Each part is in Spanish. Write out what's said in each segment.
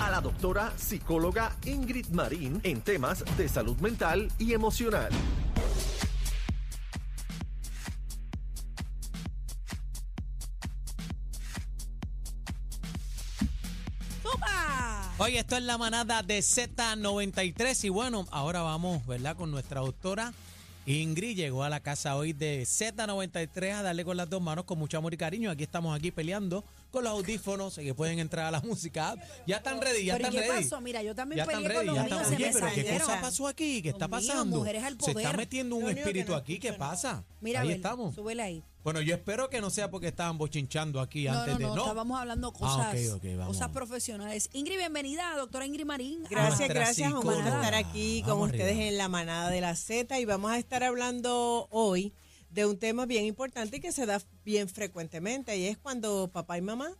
A la doctora psicóloga Ingrid Marín en temas de salud mental y emocional. Oye, esto es la manada de Z93 y bueno, ahora vamos, ¿verdad? Con nuestra doctora Ingrid llegó a la casa hoy de Z93 a darle con las dos manos con mucho amor y cariño. Aquí estamos aquí peleando con los audífonos que pueden entrar a la música. Ya están ready, ya ¿Pero están ¿y qué ready. pasó? Mira, yo también Ya están peleé ready, con ya están. se Oye, me pero ¿qué salieron. cosa pasó aquí? ¿Qué está Dios mío, pasando? mujeres al Se está poder. metiendo un Lo único que espíritu no aquí. ¿Qué funciona. pasa? Mira, Ahí Abel, estamos. súbele ahí. Bueno, yo espero que no sea porque estaban bochinchando aquí No, antes no, de no, estábamos hablando cosas, Ah, ok, ok, vamos. cosas profesionales. Ingrid, bienvenida, doctora Ingrid Marín. Gracias, nuestra gracias, Omar, por psicóloga. estar aquí con Vamos ustedes arriba. en la manada de la Z y vamos a estar hablando hoy de un tema bien importante y que se da bien frecuentemente y es cuando papá y mamá,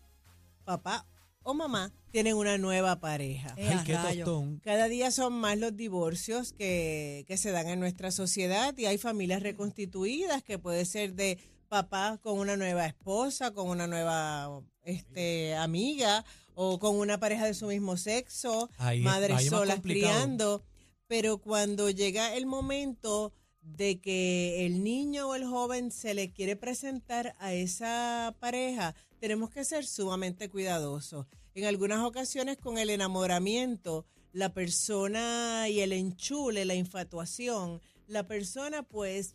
papá o mamá tienen una nueva pareja. Ay, qué tostón. Cada día son más los divorcios que, que se dan en nuestra sociedad y hay familias reconstituidas que puede ser de papá con una nueva esposa, con una nueva este, amiga o con una pareja de su mismo sexo, Ahí es- madres ahí es más solas complicado. criando. Pero cuando llega el momento de que el niño o el joven se le quiere presentar a esa pareja, tenemos que ser sumamente cuidadosos. En algunas ocasiones con el enamoramiento, la persona y el enchule, la infatuación, la persona pues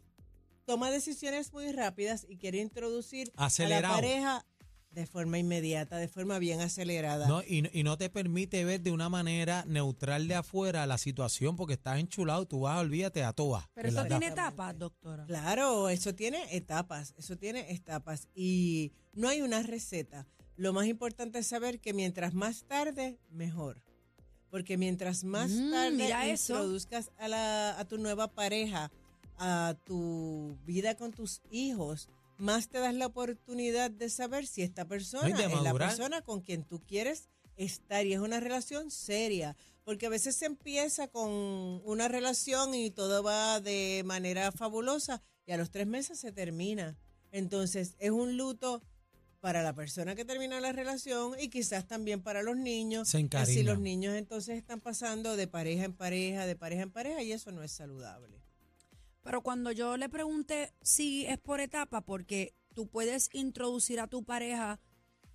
toma decisiones muy rápidas y quiere introducir a la pareja de forma inmediata, de forma bien acelerada. No, y, y no te permite ver de una manera neutral de afuera la situación porque estás enchulado, tú vas, olvídate a todas. Pero eso tiene etapas, doctora. Claro, eso tiene etapas, eso tiene etapas y no hay una receta. Lo más importante es saber que mientras más tarde, mejor. Porque mientras más Mm, tarde introduzcas a, la, a tu nueva pareja, a tu vida con tus hijos, más te das la oportunidad de saber si esta persona No, es la persona con quien tú quieres estar y es una relación seria. Porque a veces se empieza con una relación y todo va de manera fabulosa y a los tres meses se termina. Entonces es un luto para la persona que termina la relación y quizás también para los niños. Se Así los niños entonces están pasando de pareja en pareja, de pareja en pareja y eso no es saludable. Pero cuando yo le pregunté si es por etapa, porque tú puedes introducir a tu pareja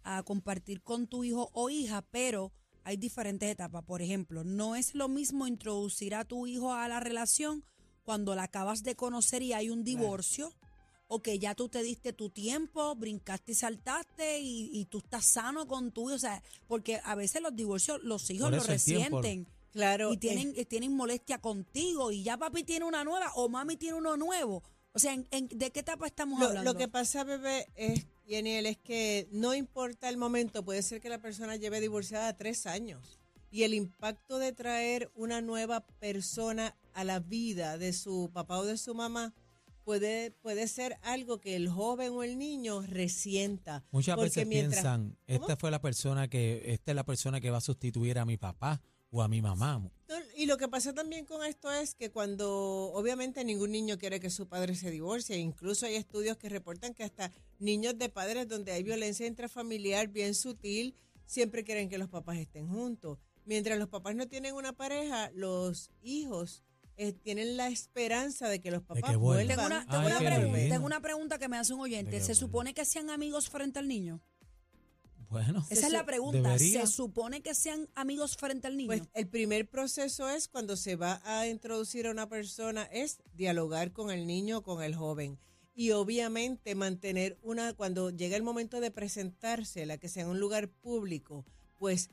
a compartir con tu hijo o hija, pero hay diferentes etapas. Por ejemplo, no es lo mismo introducir a tu hijo a la relación cuando la acabas de conocer y hay un divorcio, o que ya tú te diste tu tiempo, brincaste y saltaste y, y tú estás sano con tu hijo. O sea, porque a veces los divorcios los hijos lo tiempo. Claro. y tienen, eh, tienen molestia contigo y ya papi tiene una nueva o mami tiene uno nuevo. O sea, ¿en, en- de qué etapa estamos Lo, hablando? lo que pasa, bebé, es, es que no importa el momento, puede ser que la persona lleve divorciada tres años. Y el impacto de traer una nueva persona a la vida de su papá o de su mamá puede, puede ser algo que el joven o el niño resienta. Muchas veces mientras- piensan, esta ¿Cómo? fue la persona que, esta es la persona que va a sustituir a mi papá o a mi mamá. Y lo que pasa también con esto es que cuando obviamente ningún niño quiere que su padre se divorcie, incluso hay estudios que reportan que hasta niños de padres donde hay violencia intrafamiliar bien sutil, siempre quieren que los papás estén juntos. Mientras los papás no tienen una pareja, los hijos eh, tienen la esperanza de que los papás que vuelvan. tengo, una, tengo, Ay, una pregunta, tengo una pregunta que me hace un oyente. ¿Se supone que sean amigos frente al niño? Bueno, Esa es la pregunta. debería. ¿Se supone que sean amigos frente al niño? Pues el primer proceso es cuando se va a introducir a una persona, es dialogar con el niño o con el joven. Y obviamente mantener una, cuando llega el momento de presentársela, que sea en un lugar público, pues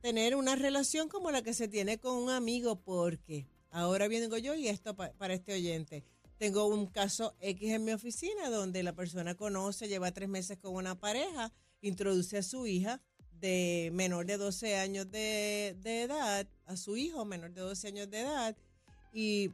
tener una relación como la que se tiene con un amigo, porque ahora vengo yo y esto pa- para este oyente. Tengo un caso X en mi oficina donde la persona conoce, lleva tres meses con una pareja, introduce a su hija de menor de 12 años de, de edad, a su hijo menor de 12 años de edad, y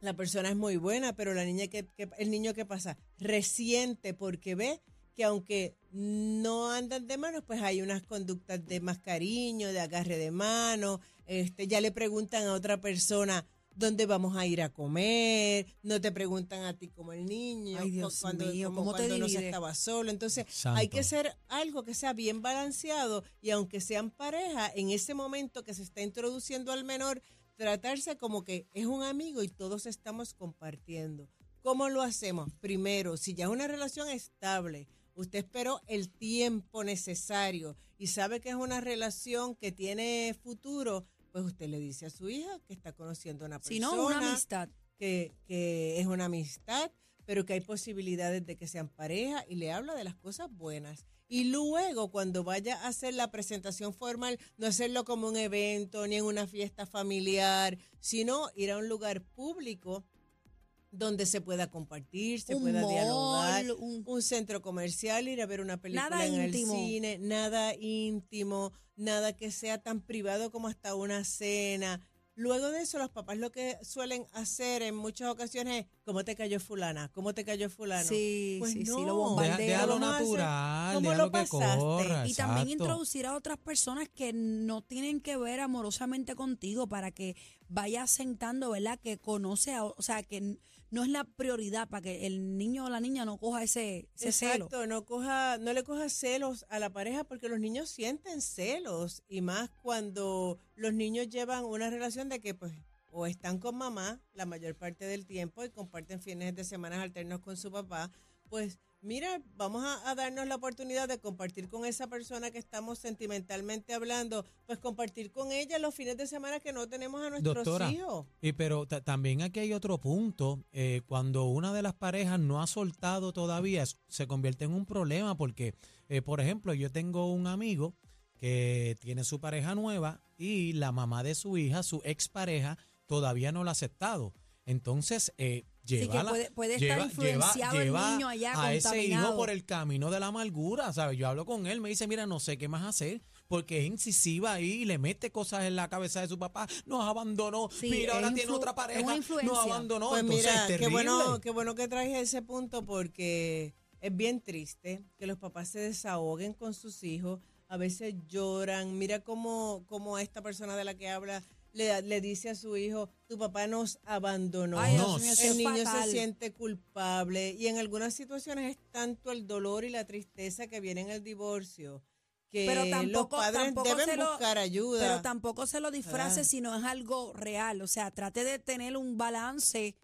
la persona es muy buena, pero la niña que, que- el niño que pasa resiente porque ve que aunque no andan de manos, pues hay unas conductas de más cariño, de agarre de mano, este, ya le preguntan a otra persona dónde vamos a ir a comer, no te preguntan a ti como el niño, Ay, Dios cu- cuando, mío, como ¿cómo te cuando no se estaba solo. Entonces, Santo. hay que ser algo que sea bien balanceado y aunque sean pareja, en ese momento que se está introduciendo al menor, tratarse como que es un amigo y todos estamos compartiendo. ¿Cómo lo hacemos? Primero, si ya es una relación estable, usted esperó el tiempo necesario y sabe que es una relación que tiene futuro, pues usted le dice a su hija que está conociendo a una persona si no, una amistad. que, que es una amistad, pero que hay posibilidades de que sean pareja y le habla de las cosas buenas. Y luego, cuando vaya a hacer la presentación formal, no hacerlo como un evento ni en una fiesta familiar, sino ir a un lugar público donde se pueda compartir, se Un pueda mall, dialogar, un- un centro comercial, ir a ver una película Nada en íntimo. el cine, nada íntimo, nada que sea tan privado como hasta una cena. Luego de eso, los papás lo que suelen hacer en muchas ocasiones es, ¿cómo te cayó fulana? ¿Cómo te cayó fulano? Sí, Pues sí, sí, no. lo Deja- bombardea. déjalo vamos a hacer- natural, ¿Cómo lo que pasaste? corra. Y también exacto. introducir a otras personas que no tienen que ver amorosamente contigo para que vaya sentando, ¿verdad? Que conoce, a, o sea, que no es la prioridad para que el niño o la niña no coja ese, ese celo. Exacto, no coja, no le coja celos a la pareja porque los niños sienten celos y más cuando los niños llevan una relación de que pues o están con mamá la mayor parte del tiempo y comparten fines de semana alternos con su papá, pues mira, vamos a, a darnos la oportunidad de compartir con esa persona que estamos sentimentalmente hablando, pues compartir con ella los fines de semana que no tenemos a nuestros Doctora, hijos. Y pero ta- también aquí hay otro punto. eh, cuando una de las parejas no ha soltado todavía, se convierte en un problema porque, eh, por ejemplo, yo tengo un amigo que tiene su pareja nueva y la mamá de su hija, su expareja, todavía no la ha aceptado. Entonces, eh, que lleva la- puede- puede estar lleva- influenciado el niño allá, a ese hijo por el camino de la amargura, ¿sabes? Yo hablo con él, me dice, mira, no sé qué más hacer, porque es incisiva ahí y le mete cosas en la cabeza de su papá, nos abandonó, Sí, mira, ahora tiene otra pareja, nos abandonó, Pues entonces mira, es qué bueno, qué bueno que traes ese punto porque es bien triste que los papás se desahoguen con sus hijos, a veces lloran, mira cómo, cómo esta persona de la que habla le, le dice a su hijo, tu papá nos abandonó. Ay, Dios mío, eso el es niño fatal. se siente culpable y en algunas situaciones es tanto el dolor y la tristeza que viene en el divorcio que Pero los tampoco, padres tampoco deben se lo, buscar ayuda. Pero tampoco se lo disfrace Ah. si no es algo real. O sea, trate de tener un balance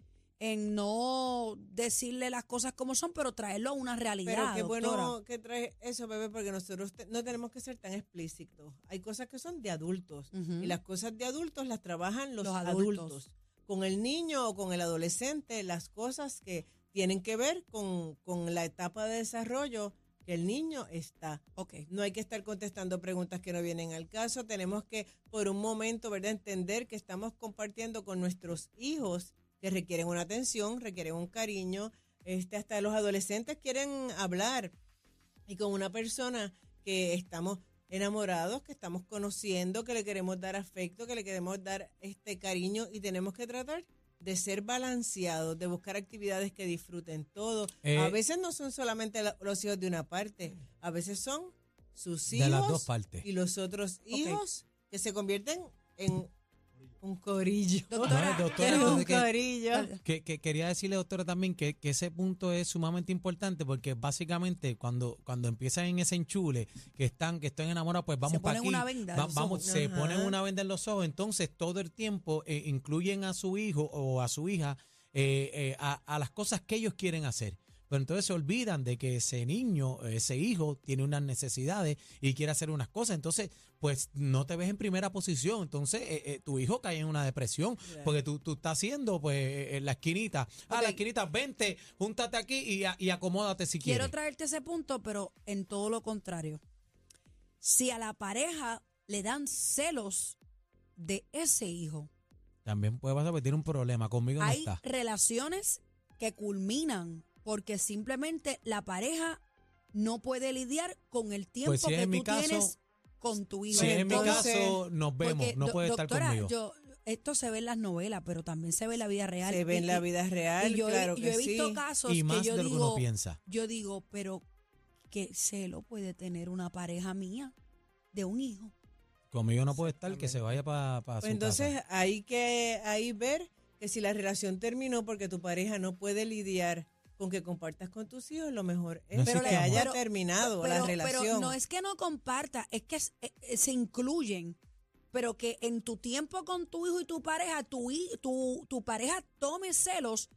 en no decirle las cosas como son, pero traerlo a una realidad. Pero qué doctora. bueno que traes eso, bebé, porque nosotros te- no tenemos que ser tan explícitos. Hay cosas que son de adultos y las cosas de adultos las trabajan los, Los adultos. adultos. Con el niño o con el adolescente, las cosas que tienen que ver con, con la etapa de desarrollo que el niño está. Ok. No hay que estar contestando preguntas que no vienen al caso. Tenemos que, por un momento, ¿verdad?, entender que estamos compartiendo con nuestros hijos que requieren una atención, requieren un cariño. Este, hasta los adolescentes quieren hablar. Y con una persona que estamos enamorados, que estamos conociendo, que le queremos dar afecto, que le queremos dar este cariño y tenemos que tratar de ser balanceados, de buscar actividades que disfruten todo. Eh, a veces no son solamente la- los hijos de una parte, a veces son sus De hijos las dos partes. y los otros hijos que se convierten en un corillo. Doctora, No, doctora, un que- corillo. Que, que quería decirle, doctora, también que, que ese punto es sumamente importante porque básicamente cuando, cuando empiezan en ese enchule, que están, que están enamorados, pues vamos para ponen aquí. una venda va- vamos, se Ajá. ponen una venda en los ojos, entonces todo el tiempo eh, incluyen a su hijo o a su hija eh, eh, a, a las cosas que ellos quieren hacer. Pero entonces se olvidan de que ese niño, ese hijo, tiene unas necesidades y quiere hacer unas cosas. Entonces, pues no te ves en primera posición. Entonces, eh, eh, tu hijo cae en una depresión porque tú, tú estás haciendo, pues, eh, en la esquinita. Ah, la esquinita, vente, júntate aquí y, a- y acomódate si Quiero quieres. traerte ese punto, pero en todo lo contrario. Si a la pareja le dan celos de ese hijo, También puede pasar porque tiene un problema. Conmigo no hay está. relaciones que culminan porque simplemente la pareja no puede lidiar con el tiempo Pues si que mi tú caso- tienes con tu hijo. Si es en mi caso, nos vemos. Porque, No do- puede estar doctora, conmigo. Yo, esto se ve en las novelas, pero también se ve en la vida real. Se ve en Y- la vida real, y yo, he- claro yo que he visto sí. casos y más que yo de lo que digo, uno piensa. yo digo, pero qué celo puede tener una pareja mía de un hijo. Conmigo no puede estar, que se vaya para Pues su entonces casa. hay que ahí ver que si la relación terminó porque tu pareja no puede lidiar con que compartas con tus hijos, lo mejor es No que haya Pero- terminado pero, la relación. Pero no es que no comparta, es que es- eh, eh, se incluyen. Pero que en tu tiempo con tu hijo y tu pareja, tu, tu, tu pareja tome celos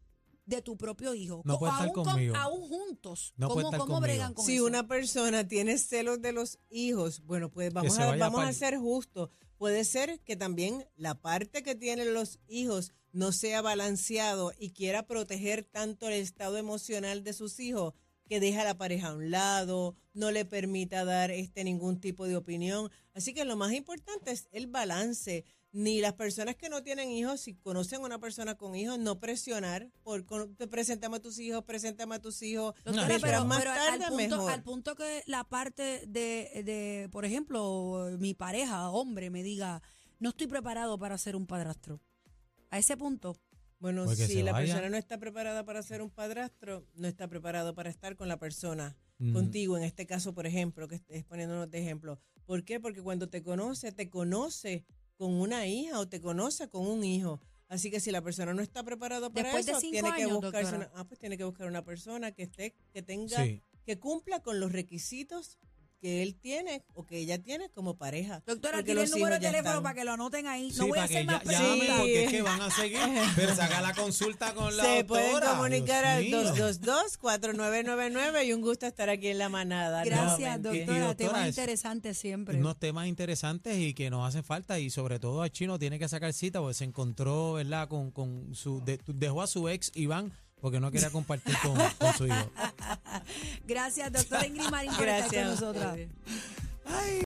de tu propio hijo. No puede estar aún con- conmigo. aún juntos. No puede ¿Cómo, estar cómo conmigo. bregan con si eso? una persona tiene celos de los hijos, bueno, pues vamos, a, vamos a ser justos. Puede ser que también la parte que tienen los hijos no sea balanceado y quiera proteger tanto el estado emocional de sus hijos que deja a la pareja a un lado, no le permita dar este ningún tipo de opinión. Así que lo más importante es el balance. Ni las personas que no tienen hijos, si conocen a una persona con hijos, no presionar por te presentame a tus hijos, preséntame a tus hijos. Doctora, pero, más pero tarde, al, punto, mejor. al punto que la parte de, de, por ejemplo, mi pareja, hombre, me diga, no estoy preparado para ser un padrastro. A ese punto, Bueno, Pues que si la vaya. persona no está preparada para ser un padrastro, no está preparado para estar con la persona, Mm. contigo, en este caso, por ejemplo, que estés poniéndonos de ejemplo. ¿Por qué? Porque cuando te conoce, te conoce con una hija o te conoce con un hijo. Así que si la persona no está preparada para Después de eso, tiene que años, buscarse doctora. una, ah, pues tiene que buscar una persona que esté, que tenga, Sí. que cumpla con los requisitos que él tiene o que ella tiene como pareja. doctora, tiene el número de teléfono están. para que lo anoten ahí. Sí, no voy a hacer que más ya- llamen, preguntas. porque es que van a seguir. Pero saca la consulta con la Se pueden doctora. comunicar Dios al mío. 222-4999 y un gusto estar aquí en la manada. Gracias, doctora. doctora, Temas es- interesantes siempre. unos temas interesantes y que nos hacen falta y sobre todo al chino tiene que sacar cita porque se encontró, ¿verdad? Con, con su, de- dejó a su ex Iván porque no quería compartir con, con su hijo. Gracias, doctora Ingrid Marín, por estar Gracias. con a nosotras. ustedes.